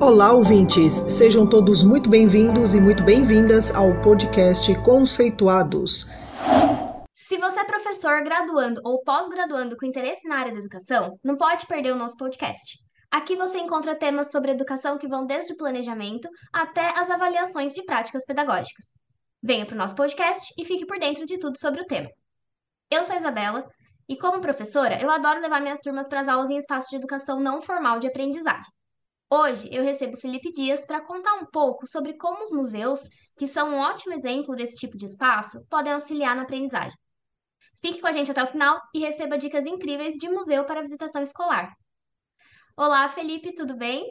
Olá, ouvintes! Sejam todos muito bem-vindos e muito bem-vindas ao podcast Conceituados. Se você é professor, graduando ou pós-graduando com interesse na área da educação, não pode perder o nosso podcast. Aqui você encontra temas sobre educação que vão desde o planejamento até as avaliações de práticas pedagógicas. Venha para o nosso podcast e fique por dentro de tudo sobre o tema. Eu sou a Isabela e, como professora, eu adoro levar minhas turmas para as aulas em espaço de educação não formal de aprendizagem. Hoje eu recebo Felipe Dias para contar um pouco sobre como os museus, que são um ótimo exemplo desse tipo de espaço, podem auxiliar na aprendizagem. Fique com a gente até o final e receba dicas incríveis de museu para visitação escolar. Olá, Felipe, tudo bem?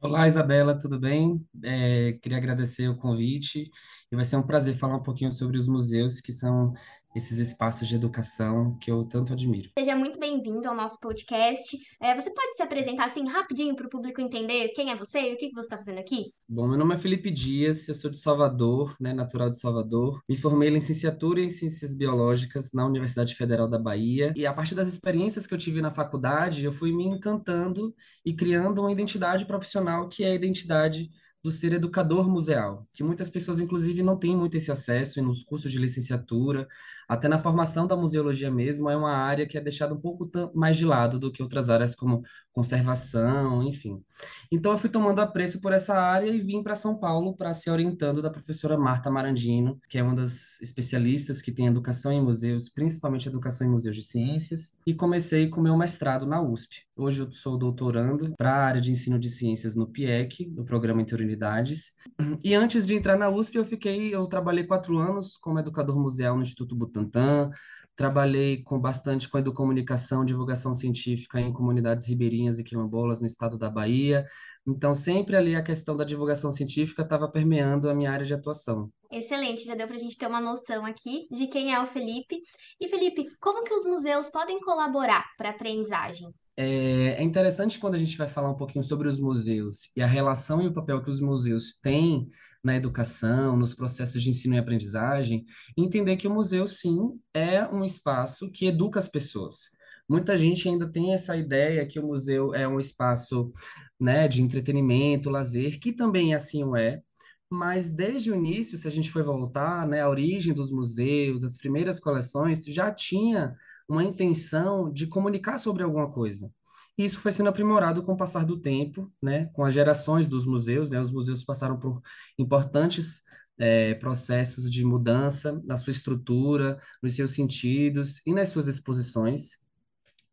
Olá, Isabela, tudo bem? É, queria agradecer o convite e vai ser um prazer falar um pouquinho sobre os museus, que são esses espaços de educação que eu tanto admiro. Seja muito bem-vindo ao nosso podcast. É, você pode se apresentar assim rapidinho para o público entender quem é você e o que que você está fazendo aqui? Bom, meu nome é Felipe Dias, eu sou de Salvador, né, natural de Salvador. Me formei em licenciatura em Ciências Biológicas na Universidade Federal da Bahia e a partir das experiências que eu tive na faculdade, eu fui me encantando e criando uma identidade profissional que é a identidade do ser educador museal, que muitas pessoas, inclusive, não têm muito esse acesso e nos cursos de licenciatura, até na formação da museologia mesmo, é uma área que é deixada um pouco mais de lado do que outras áreas como conservação, enfim. Então, eu fui tomando apreço por essa área e vim para São Paulo para se orientando da professora Marta Marandino, que é uma das especialistas que tem educação em museus, principalmente educação em museus de ciências, e comecei com meu mestrado na USP. Hoje eu sou doutorando para a área de ensino de ciências no PIEC, no Programa Interunidades. E antes de entrar na USP, eu fiquei, eu trabalhei quatro anos como educador museal no Instituto Butantan, trabalhei com bastante com educomunicação, divulgação científica em comunidades ribeirinhas e quilombolas no estado da Bahia. Então, sempre ali a questão da divulgação científica estava permeando a minha área de atuação. Excelente, já deu para a gente ter uma noção aqui de quem é o Felipe. E Felipe, como que os museus podem colaborar para a aprendizagem? É, é interessante quando a gente vai falar um pouquinho sobre os museus e a relação e o papel que os museus têm na educação, nos processos de ensino e aprendizagem, entender que o museu, sim, é um espaço que educa as pessoas. Muita gente ainda tem essa ideia que o museu é um espaço, né, de entretenimento, lazer, que também assim o é, mas desde o início, se a gente for voltar, né, a origem dos museus, as primeiras coleções, já tinha uma intenção de comunicar sobre alguma coisa. E isso foi sendo aprimorado com o passar do tempo, né, com as gerações dos museus, né, os museus passaram por importantes é, processos de mudança na sua estrutura, nos seus sentidos e nas suas exposições,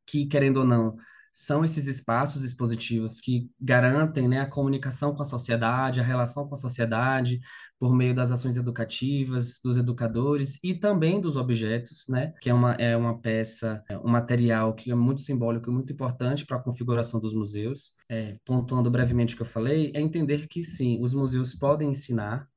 que, querendo ou não, são esses espaços expositivos que garantem né, a comunicação com a sociedade, a relação com a sociedade, por meio das ações educativas, dos educadores e também dos objetos, né, que é uma, é uma peça, é um material que é muito simbólico e muito importante para a configuração dos museus. É, pontuando brevemente o que eu falei, é entender que sim, os museus podem ensinar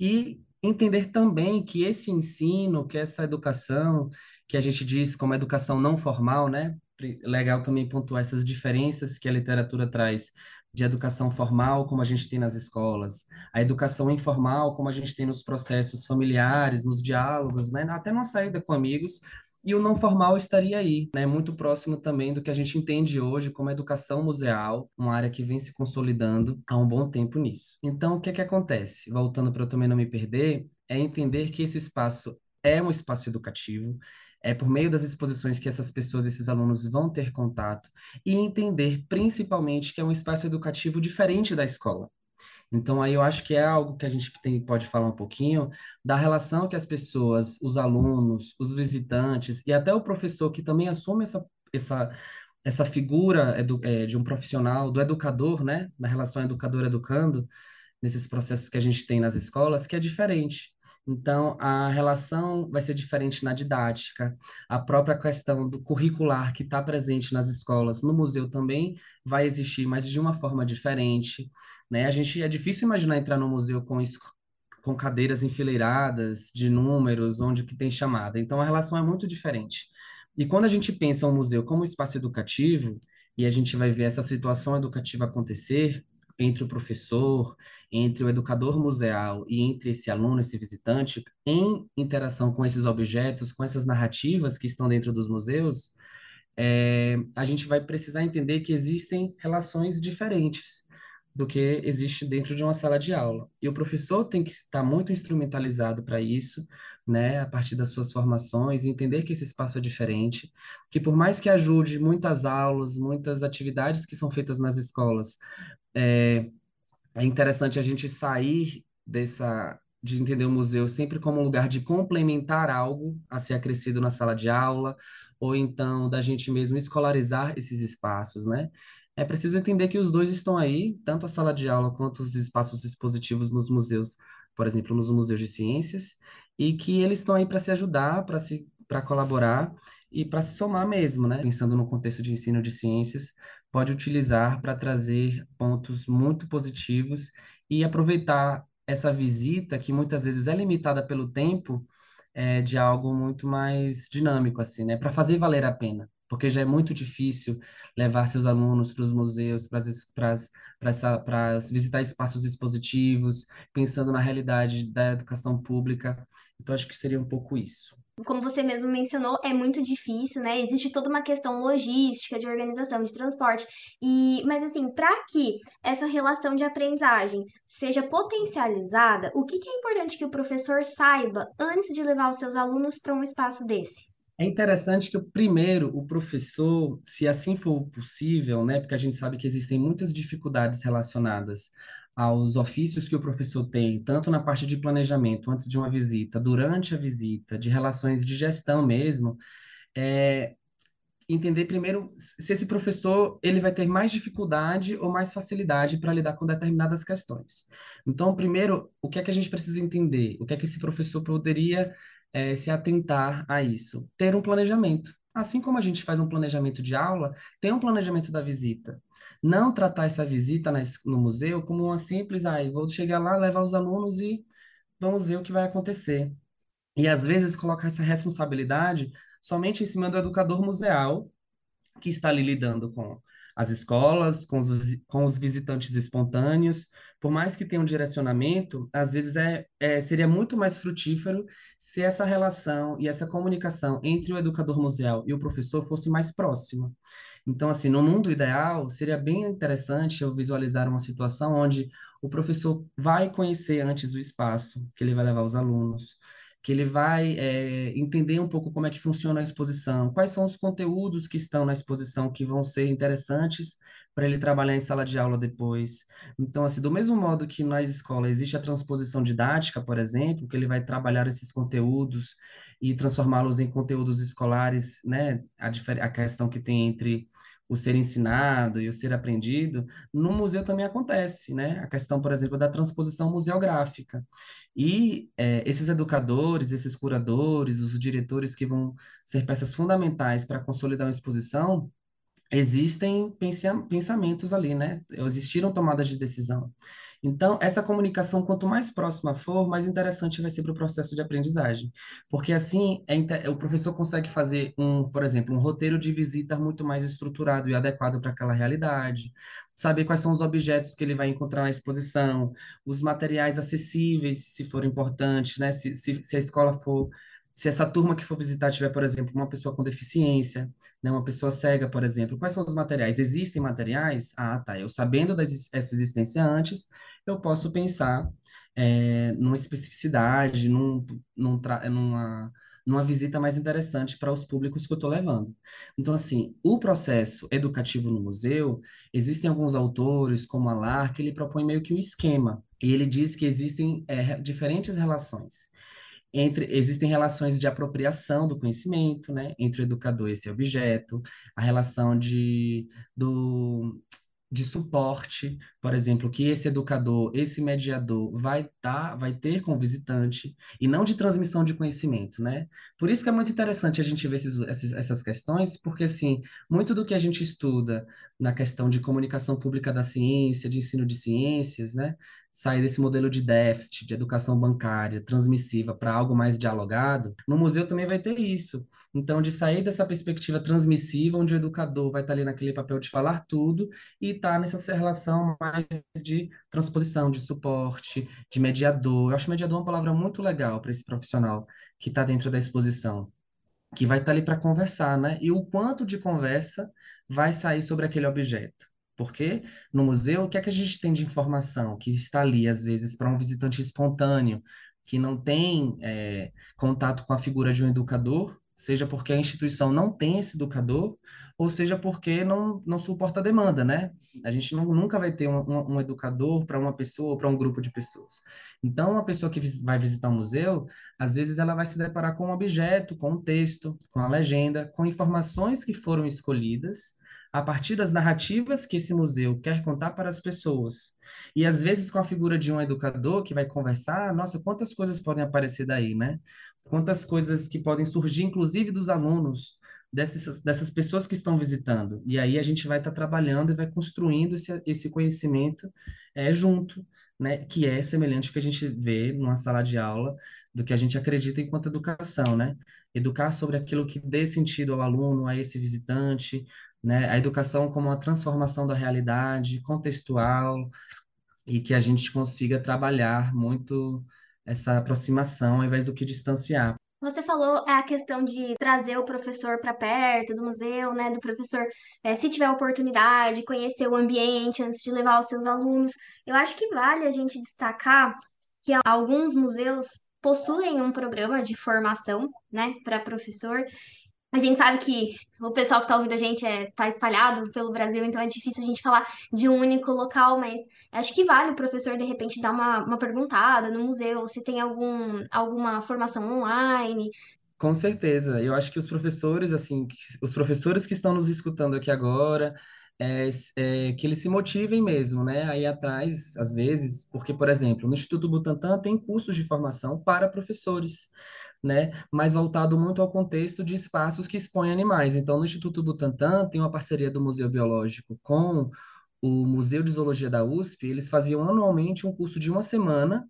e entender também que esse ensino, que essa educação, que a gente diz como educação não formal, né, legal também pontuar essas diferenças que a literatura traz de educação formal, como a gente tem nas escolas, a educação informal, como a gente tem nos processos familiares, nos diálogos, né? até numa saída com amigos, e o não formal estaria aí, né? muito próximo também do que a gente entende hoje como educação museal, uma área que vem se consolidando há um bom tempo nisso. Então, o que é que acontece? Voltando para eu também não me perder, é entender que esse espaço é um espaço educativo, é por meio das exposições que essas pessoas, esses alunos vão ter contato e entender principalmente que é um espaço educativo diferente da escola. Então, aí eu acho que é algo que a gente tem, pode falar um pouquinho da relação que as pessoas, os alunos, os visitantes e até o professor que também assume essa, essa, essa figura é, de um profissional, do educador, né? Na relação educador-educando, nesses processos que a gente tem nas escolas, que é diferente. Então, a relação vai ser diferente na didática, a própria questão do curricular que está presente nas escolas, no museu também vai existir, mas de uma forma diferente, né? A gente é difícil imaginar entrar no museu com com cadeiras enfileiradas de números, onde que tem chamada. Então, a relação é muito diferente. E quando a gente pensa o museu como espaço educativo, e a gente vai ver essa situação educativa acontecer, entre o professor, entre o educador museal e entre esse aluno, esse visitante, em interação com esses objetos, com essas narrativas que estão dentro dos museus, é, a gente vai precisar entender que existem relações diferentes. do que existe dentro de uma sala de aula. E o professor tem que estar muito instrumentalizado para isso, né, a partir das suas formações, entender que esse espaço é diferente, que por mais que ajude muitas aulas, muitas atividades que são feitas nas escolas, é, é interessante a gente sair dessa de entender o museu sempre como um lugar de complementar algo a ser acrescido na sala de aula, ou então da gente mesmo escolarizar esses espaços, né? É preciso entender que os dois estão aí, tanto a sala de aula quanto os espaços expositivos nos museus, por exemplo, nos museus de ciências, e que eles estão aí para se ajudar, para se para colaborar e para se somar mesmo, né? Pensando no contexto de ensino de ciências, pode utilizar para trazer pontos muito positivos e aproveitar essa visita, que muitas vezes é limitada pelo tempo, é, de algo muito mais dinâmico, assim, né? Para fazer valer a pena. Porque já é muito difícil levar seus alunos para os museus, para visitar espaços expositivos, pensando na realidade da educação pública. Então, acho que seria um pouco isso como você mesmo mencionou, é muito difícil, né? Existe toda uma questão logística, de organização, de transporte. E, mas assim, para que essa relação de aprendizagem seja potencializada, o que, que é importante que o professor saiba antes de levar os seus alunos para um espaço desse? É interessante que, primeiro, o professor, se assim for possível, né, porque a gente sabe que existem muitas dificuldades relacionadas aos ofícios que o professor tem, tanto na parte de planejamento, antes de uma visita, durante a visita, de relações de gestão mesmo, é entender primeiro se esse professor ele vai ter mais dificuldade ou mais facilidade para lidar com determinadas questões. Então, primeiro, o que é que a gente precisa entender? O que é que esse professor poderia é, se atentar a isso? Ter um planejamento. Assim como a gente faz um planejamento de aula, tem um planejamento da visita. Não tratar essa visita no museu como uma simples, ah, vou chegar lá, levar os alunos e vamos ver o que vai acontecer. E às vezes colocar essa responsabilidade somente em cima do educador museal, que está ali lidando com as escolas, com os, com os visitantes espontâneos, por mais que tenha um direcionamento, às vezes é, é, seria muito mais frutífero se essa relação e essa comunicação entre o educador museal e o professor fosse mais próxima. Então, assim, no mundo ideal, seria bem interessante eu visualizar uma situação onde o professor vai conhecer antes o espaço que ele vai levar os alunos, que ele vai é, entender um pouco como é que funciona a exposição, quais são os conteúdos que estão na exposição que vão ser interessantes para ele trabalhar em sala de aula depois. Então, assim, do mesmo modo que na escola existe a transposição didática, por exemplo, que ele vai trabalhar esses conteúdos e transformá-los em conteúdos escolares, né? A, a questão que tem entre o ser ensinado e o ser aprendido, no museu também acontece, né? A questão, por exemplo, da transposição museográfica. E é, esses educadores, esses curadores, os diretores que vão ser peças fundamentais para consolidar uma exposição, existem pensamentos ali, né? Existiram tomadas de decisão. Então, essa comunicação, quanto mais próxima for, mais interessante vai ser para o processo de aprendizagem. Porque assim, é, o professor consegue fazer um, por exemplo, um roteiro de visita muito mais estruturado e adequado para aquela realidade, saber quais são os objetos que ele vai encontrar na exposição, os materiais acessíveis, se for importante, né? Se, se, se a escola for se essa turma que for visitar tiver, por exemplo, uma pessoa com deficiência, né, uma pessoa cega, por exemplo, quais são os materiais? Existem materiais? Ah, tá. Eu sabendo dessa existência antes, eu posso pensar é, numa especificidade, num, num numa, numa visita mais interessante para os públicos que eu estou levando. Então, assim, o processo educativo no museu, existem alguns autores, como Alar, que ele propõe meio que um esquema, e ele diz que existem é, diferentes relações entre existem relações de apropriação do conhecimento, né, entre o educador e esse objeto, a relação de do de suporte, por exemplo, que esse educador, esse mediador vai dar, vai ter com o visitante e não de transmissão de conhecimento, né? Por isso que é muito interessante a gente ver esses, essas, essas questões, porque assim, muito do que a gente estuda na questão de comunicação pública da ciência, de ensino de ciências, né, sair desse modelo de déficit, de educação bancária, transmissiva, para algo mais dialogado, no museu também vai ter isso. Então, de sair dessa perspectiva transmissiva, onde o educador vai estar ali naquele papel de falar tudo e tá nessa relação mais de transposição, de suporte, de mediador. Eu acho mediador uma palavra muito legal para esse profissional que está dentro da exposição, que vai estar tá ali para conversar, né? E o quanto de conversa vai sair sobre aquele objeto. Porque no museu, o que é que a gente tem de informação que está ali, às vezes, para um visitante espontâneo, que não tem é, contato com a figura de um educador, seja porque a instituição não tem esse educador, ou seja porque não, não suporta a demanda, né? A gente não, nunca vai ter um, um, um educador para uma pessoa para um grupo de pessoas. Então, uma pessoa que vai visitar um museu, às vezes ela vai se deparar com um objeto, com um texto, com a legenda, com informações que foram escolhidas a partir das narrativas que esse museu quer contar para as pessoas. E às vezes com a figura de um educador que vai conversar, nossa, quantas coisas podem aparecer daí, né? Quantas coisas que podem surgir, inclusive dos alunos, dessas, dessas pessoas que estão visitando. E aí a gente vai estar tá trabalhando e vai construindo esse, esse conhecimento é, junto, né? Que é semelhante ao que a gente vê numa sala de aula, do que a gente acredita enquanto educação, né? Educar sobre aquilo que dê sentido ao aluno, a esse visitante, né? A educação como uma transformação da realidade, contextual, e que a gente consiga trabalhar muito essa aproximação ao invés do que distanciar. Você falou a questão de trazer o professor para perto do museu, né? Do professor, é, se tiver oportunidade, conhecer o ambiente antes de levar os seus alunos. Eu acho que vale a gente destacar que alguns museus possuem um programa de formação, né, para professor. A gente sabe que o pessoal que está ouvindo a gente é, tá espalhado pelo Brasil, então é difícil a gente falar de um único local, mas acho que vale o professor, de repente, dar uma, uma perguntada no museu, se tem algum, alguma formação online. Com certeza. Eu acho que os professores, assim, os professores que estão nos escutando aqui agora, é, é, que eles se motivem mesmo, né? Aí atrás, às vezes, porque, por exemplo, no Instituto Butantan tem cursos de formação para professores né, mas voltado muito ao contexto de espaços que expõem animais. Então, no Instituto Butantan tem uma parceria do Museu Biológico com o Museu de Zoologia da USP, eles faziam anualmente um curso de uma semana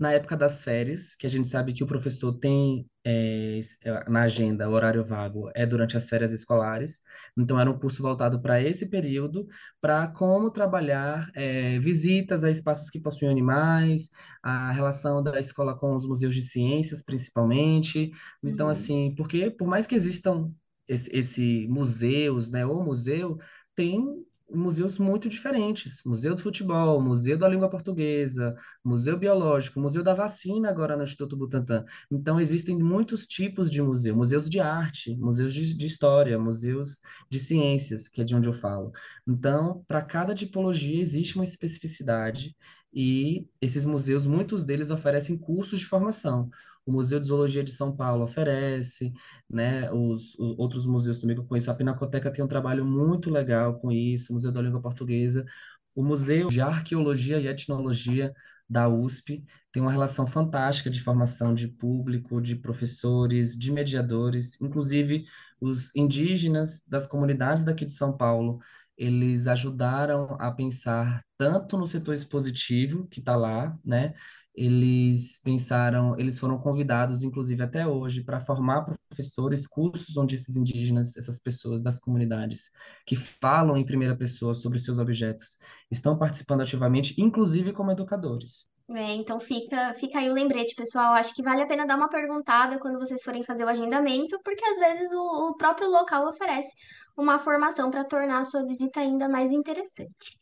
na época das férias, que a gente sabe que o professor tem é, na agenda o horário vago é durante as férias escolares, então era um curso voltado para esse período, para como trabalhar é, visitas a espaços que possuem animais, a relação da escola com os museus de ciências, principalmente. Então, Uhum. assim, porque por mais que existam esse, esse museus, né, ou museu, tem museus muito diferentes. Museu do Futebol, Museu da Língua Portuguesa, Museu Biológico, Museu da Vacina agora no Instituto Butantan. Então, existem muitos tipos de museu. Museus de arte, museus de, de história, museus de ciências, que é de onde eu falo. Então, para cada tipologia existe uma especificidade e esses museus, muitos deles oferecem cursos de formação. O Museu de Zoologia de São Paulo oferece, né? Os, os outros museus também que eu conheço, a Pinacoteca tem um trabalho muito legal com isso, o Museu da Língua Portuguesa, o Museu de Arqueologia e Etnologia da USP tem uma relação fantástica de formação de público, de professores, de mediadores, inclusive os indígenas das comunidades daqui de São Paulo, eles ajudaram a pensar tanto no setor expositivo, que está lá, né? Eles pensaram, eles foram convidados, inclusive até hoje, para formar professores, cursos onde esses indígenas, essas pessoas das comunidades que falam em primeira pessoa sobre seus objetos, estão participando ativamente, inclusive como educadores. É, então fica, fica aí o lembrete, pessoal. Acho que vale a pena dar uma perguntada quando vocês forem fazer o agendamento, porque às vezes o, o próprio local oferece uma formação para tornar a sua visita ainda mais interessante.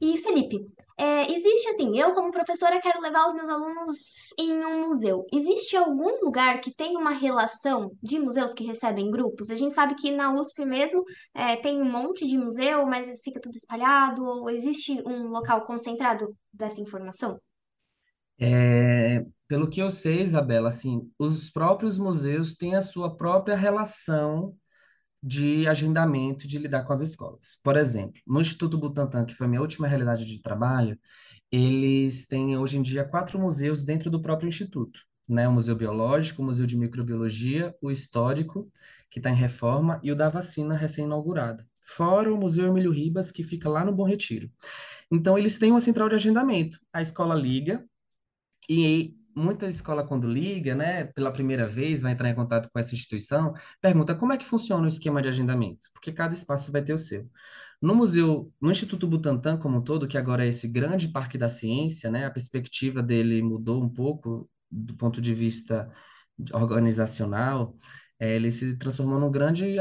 E, Felipe, é, existe assim, eu como professora quero levar os meus alunos em um museu. Existe algum lugar que tem uma relação de museus que recebem grupos? A gente sabe que na USP mesmo é, tem um monte de museu, mas fica tudo espalhado, ou existe um local concentrado dessa informação? É, pelo que eu sei, Isabela, assim, os próprios museus têm a sua própria relação de agendamento de lidar com as escolas. Por exemplo, no Instituto Butantan, que foi minha última realidade de trabalho, eles têm hoje em dia quatro museus dentro do próprio instituto, né? O Museu Biológico, o Museu de Microbiologia, o Histórico, que está em reforma, e o da Vacina, recém-inaugurado. Fora o Museu Emílio Ribas, que fica lá no Bom Retiro. Então, eles têm uma central de agendamento. A escola liga, e muita escola, quando liga, né, pela primeira vez, vai entrar em contato com essa instituição, pergunta como é que funciona o esquema de agendamento, porque cada espaço vai ter o seu. No museu, no Instituto Butantan como um todo, que agora é esse grande parque da ciência, né, a perspectiva dele mudou um pouco do ponto de vista organizacional, É, ele se transformou num grande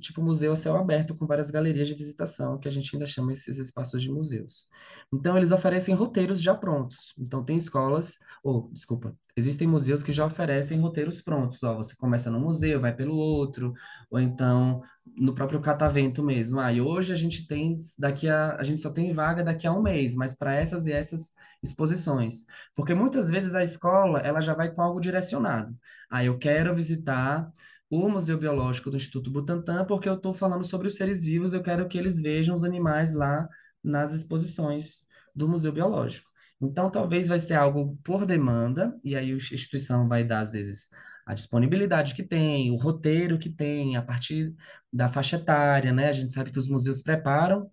tipo museu a céu aberto com várias galerias de visitação, que a gente ainda chama esses espaços de museus. Então, eles oferecem roteiros já prontos. Então, tem escolas, ou, desculpa, existem museus que já oferecem roteiros prontos. Ó, você começa num museu, vai pelo outro, ou então no próprio catavento mesmo. Ah, e hoje a gente tem daqui a, a gente só tem vaga daqui a um mês, mas para essas e essas exposições. Porque muitas vezes a escola, ela já vai com algo direcionado. Ah, eu quero visitar o Museu Biológico do Instituto Butantan porque eu estou falando sobre os seres vivos, eu quero que eles vejam os animais lá nas exposições do Museu Biológico. Então, talvez vai ser algo por demanda, e aí a instituição vai dar, às vezes, a disponibilidade que tem, o roteiro que tem, a partir da faixa etária, né? A gente sabe que os museus preparam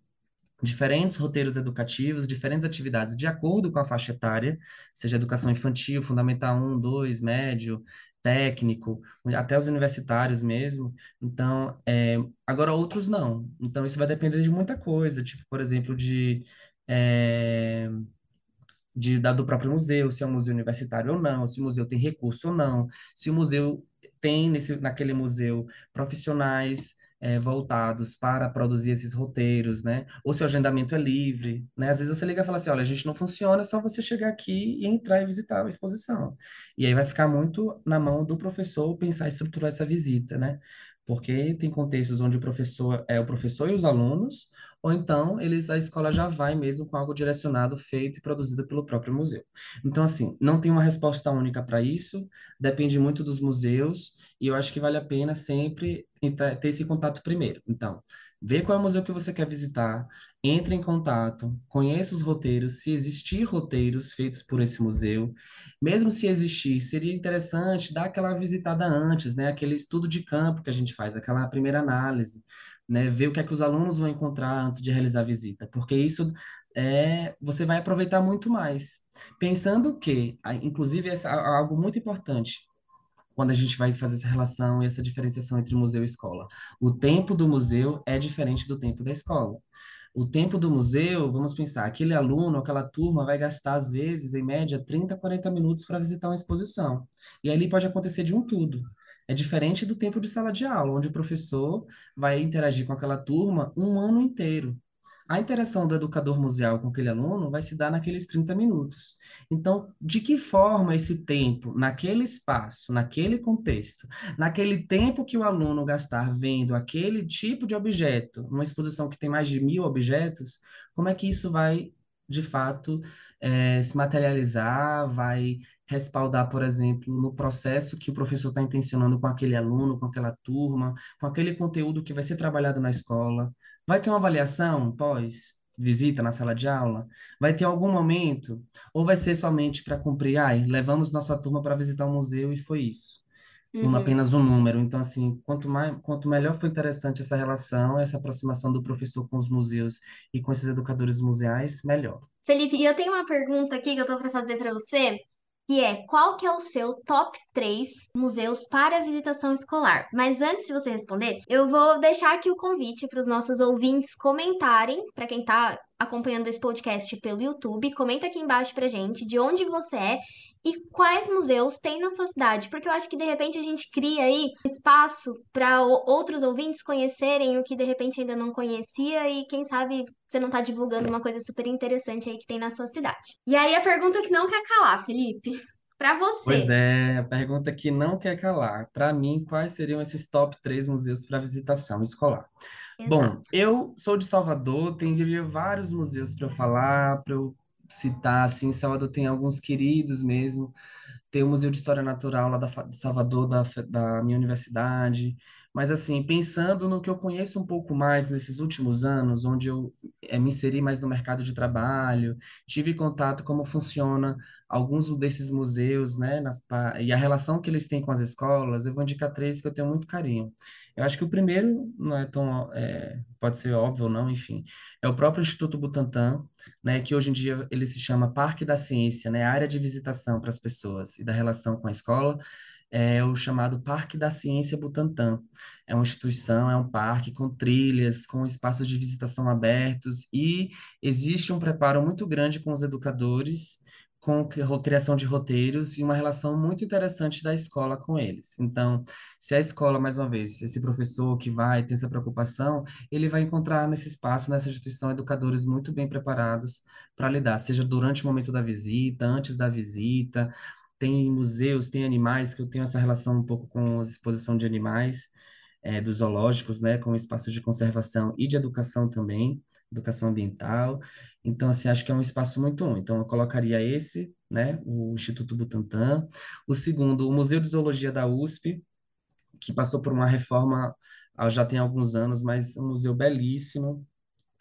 diferentes roteiros educativos, diferentes atividades de acordo com a faixa etária, seja educação infantil, fundamental um, dois, médio, técnico, até os universitários mesmo. Então, é, agora outros não. Então, isso vai depender de muita coisa, tipo, por exemplo, de é, de, da, do próprio museu, se é um museu universitário ou não, se o museu tem recurso ou não, se o museu tem nesse, naquele museu profissionais eh, voltados para produzir esses roteiros, né? Ou se o agendamento é livre, né? Às vezes você liga e fala assim, olha, a gente não funciona, é só você chegar aqui e entrar e visitar a exposição. E aí vai ficar muito na mão do professor pensar e estruturar essa visita, né? Porque tem contextos onde o professor é o professor e os alunos, ou então eles a escola já vai mesmo com algo direcionado, feito e produzido pelo próprio museu. Então, assim, não tem uma resposta única para isso, depende muito dos museus, e eu acho que vale a pena sempre entrar- ter esse contato primeiro. Então, vê qual é o museu que você quer visitar, entre em contato, conheça os roteiros, se existir roteiros feitos por esse museu, mesmo se existir, seria interessante dar aquela visitada antes, né? Aquele estudo de campo que a gente faz, aquela primeira análise né, ver o que é que os alunos vão encontrar antes de realizar a visita, porque isso é, você vai aproveitar muito mais. Pensando que, inclusive, a- algo muito importante quando a gente vai fazer essa relação e essa diferenciação entre museu e escola. O tempo do museu é diferente do tempo da escola. O tempo do museu, vamos pensar, aquele aluno, aquela turma vai gastar, às vezes, em média, 30, 40 minutos para visitar uma exposição. E ali pode acontecer de um tudo. É diferente do tempo de sala de aula, onde o professor vai interagir com aquela turma um ano inteiro. A interação do educador museal com aquele aluno vai se dar naqueles 30 minutos. Então, de que forma esse tempo, naquele espaço, naquele contexto, naquele tempo que o aluno gastar vendo aquele tipo de objeto, numa exposição que tem mais de mil objetos, como é que isso vai, de fato, eh, se materializar, vai respaldar, por exemplo, no processo que o professor está intencionando com aquele aluno, com aquela turma, com aquele conteúdo que vai ser trabalhado na escola. Vai ter uma avaliação pós visita na sala de aula? Vai ter algum momento? Ou vai ser somente para cumprir? Ai, levamos nossa turma para visitar um museu e foi isso. Um, Uhum. apenas um número. Então, assim, quanto mais, quanto melhor foi interessante essa relação, essa aproximação do professor com os museus e com esses educadores museais, melhor. Felipe, eu tenho uma pergunta aqui que eu tô para fazer para você, que é qual que é o seu top 3 museus para visitação escolar? Mas antes de você responder, eu vou deixar aqui o convite para os nossos ouvintes comentarem, para quem tá acompanhando esse podcast pelo YouTube, comenta aqui embaixo pra gente de onde você é e quais museus tem na sua cidade, porque eu acho que de repente a gente cria aí espaço para outros ouvintes conhecerem o que de repente ainda não conhecia e quem sabe você não tá divulgando uma coisa super interessante aí que tem na sua cidade. E aí a pergunta que não quer calar, Felipe, Pois você. é, a pergunta que não quer calar. Para mim, quais seriam esses top três museus para visitação escolar? Bom, Exato. eu sou de Salvador, teria vários museus para eu falar, para eu citar, assim, Salvador tem alguns queridos mesmo, tem o Museu de História Natural lá da, de Salvador, da, da minha universidade, mas assim, pensando no que eu conheço um pouco mais nesses últimos anos, onde eu eh, me inseri mais no mercado de trabalho, tive contato como funciona alguns desses museus, né, nas, e a relação que eles têm com as escolas, eu vou indicar três que eu tenho muito carinho. Eu acho que o primeiro não é tão, é, pode ser óbvio ou não, enfim, é o próprio Instituto Butantan, né, que hoje em dia ele se chama Parque da Ciência, né, área de visitação para as pessoas e da relação com a escola, é o chamado Parque da Ciência Butantan. É uma instituição, é um parque com trilhas, com espaços de visitação abertos e existe um preparo muito grande com os educadores com criação de roteiros e uma relação muito interessante da escola com eles. Então, se a escola, mais uma vez, esse professor que vai ter essa preocupação, ele vai encontrar nesse espaço, nessa instituição, educadores muito bem preparados para lidar, seja durante o momento da visita, antes da visita. Tem museus, tem animais, que eu tenho essa relação um pouco com a exposição de animais, é, dos zoológicos, né, com espaços de conservação e de educação também educação ambiental. Então, assim, acho que é um espaço muito bom. Então, eu colocaria esse, né, o Instituto Butantan. O segundo, o Museu de Zoologia da USP, que passou por uma reforma já tem alguns anos, mas um museu belíssimo,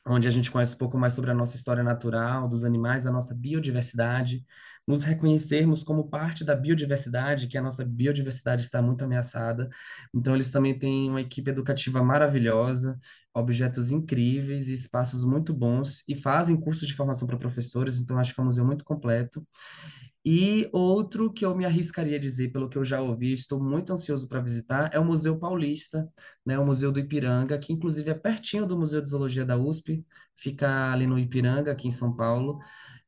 onde a gente conhece um pouco mais sobre a nossa história natural, dos animais, a nossa biodiversidade, nos reconhecermos como parte da biodiversidade, que a nossa biodiversidade está muito ameaçada. Então, eles também têm uma equipe educativa maravilhosa, objetos incríveis e espaços muito bons, e fazem cursos de formação para professores, então acho que é um museu muito completo. E outro que eu me arriscaria a dizer, pelo que eu já ouvi, estou muito ansioso para visitar, é o Museu Paulista, né, o Museu do Ipiranga, que inclusive é pertinho do Museu de Zoologia da USP, fica ali no Ipiranga, aqui em São Paulo.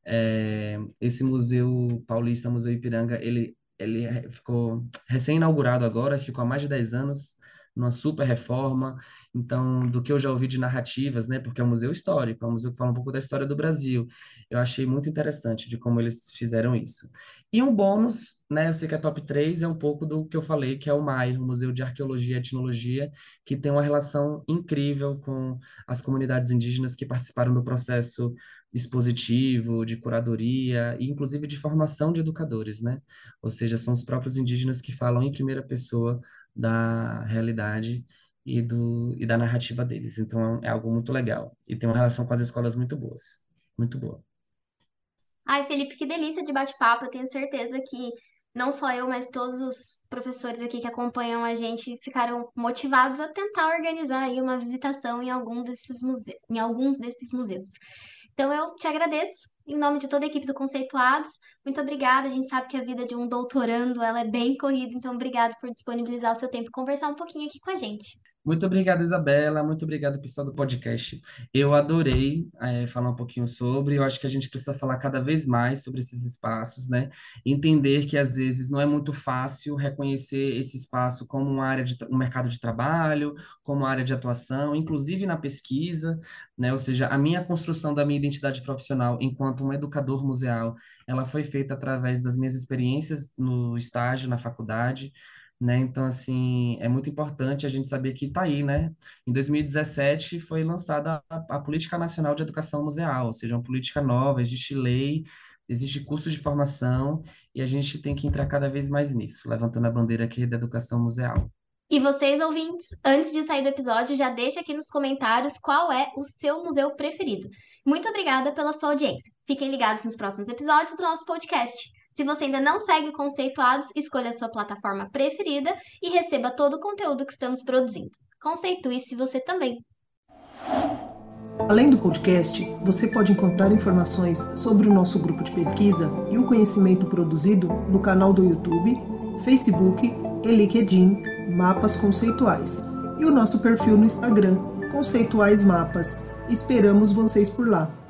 É, esse Museu Paulista, Museu Ipiranga, ele, ele ficou recém-inaugurado agora, ficou há mais de 10 anos, numa super reforma. Então, do que eu já ouvi de narrativas, né, porque é um museu histórico, é um museu que fala um pouco da história do Brasil. Eu achei muito interessante de como eles fizeram isso. E um bônus, né, eu sei que é top 3, é um pouco do que eu falei, que é o MAI, o Museu de Arqueologia e Etnologia, que tem uma relação incrível com as comunidades indígenas que participaram do processo expositivo, de curadoria e inclusive de formação de educadores, né? Ou seja, são os próprios indígenas que falam em primeira pessoa da realidade e, do, e da narrativa deles. Então é algo muito legal. E tem uma relação com as escolas muito boas. Muito boa. Ai, Felipe, que delícia de bate-papo. Eu tenho certeza que não só eu, mas todos os professores aqui que acompanham a gente ficaram motivados a tentar organizar aí uma visitação em algum desses museus, em alguns desses museus. Então eu te agradeço em nome de toda a equipe do Conceituados. Muito obrigada. A gente sabe que a vida de um doutorando ela é bem corrida, então obrigado por disponibilizar o seu tempo e conversar um pouquinho aqui com a gente. Muito obrigado, Isabela. Muito obrigado, pessoal do podcast. Eu adorei é, falar um pouquinho sobre. Eu acho que a gente precisa falar cada vez mais sobre esses espaços, né? Entender que às vezes não é muito fácil reconhecer esse espaço como uma área de um mercado de trabalho, como área de atuação, inclusive na pesquisa, né? Ou seja, a minha construção da minha identidade profissional enquanto um educador museal, ela foi feita através das minhas experiências no estágio, na faculdade né? Então, assim, é muito importante a gente saber que está aí, né? Em 2017 foi lançada a, a, Política Nacional de Educação Museal, ou seja, uma política nova, existe lei, existe curso de formação e a gente tem que entrar cada vez mais nisso, levantando a bandeira aqui da educação museal. E vocês, ouvintes, antes de sair do episódio, já deixa aqui nos comentários qual é o seu museu preferido. Muito obrigada pela sua audiência. Fiquem ligados nos próximos episódios do nosso podcast. Se você ainda não segue o Conceituados, escolha a sua plataforma preferida e receba todo o conteúdo que estamos produzindo. Conceitue-se você também. Além do podcast, você pode encontrar informações sobre o nosso grupo de pesquisa e o conhecimento produzido no canal do YouTube, Facebook e LinkedIn Mapas Conceituais e o nosso perfil no Instagram Conceituais Mapas. Esperamos vocês por lá.